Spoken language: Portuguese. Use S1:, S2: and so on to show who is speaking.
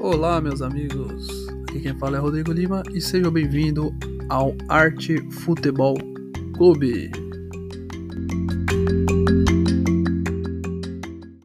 S1: Olá, meus amigos. Aqui quem fala é Rodrigo Lima e sejam bem-vindos ao Arte Futebol Clube.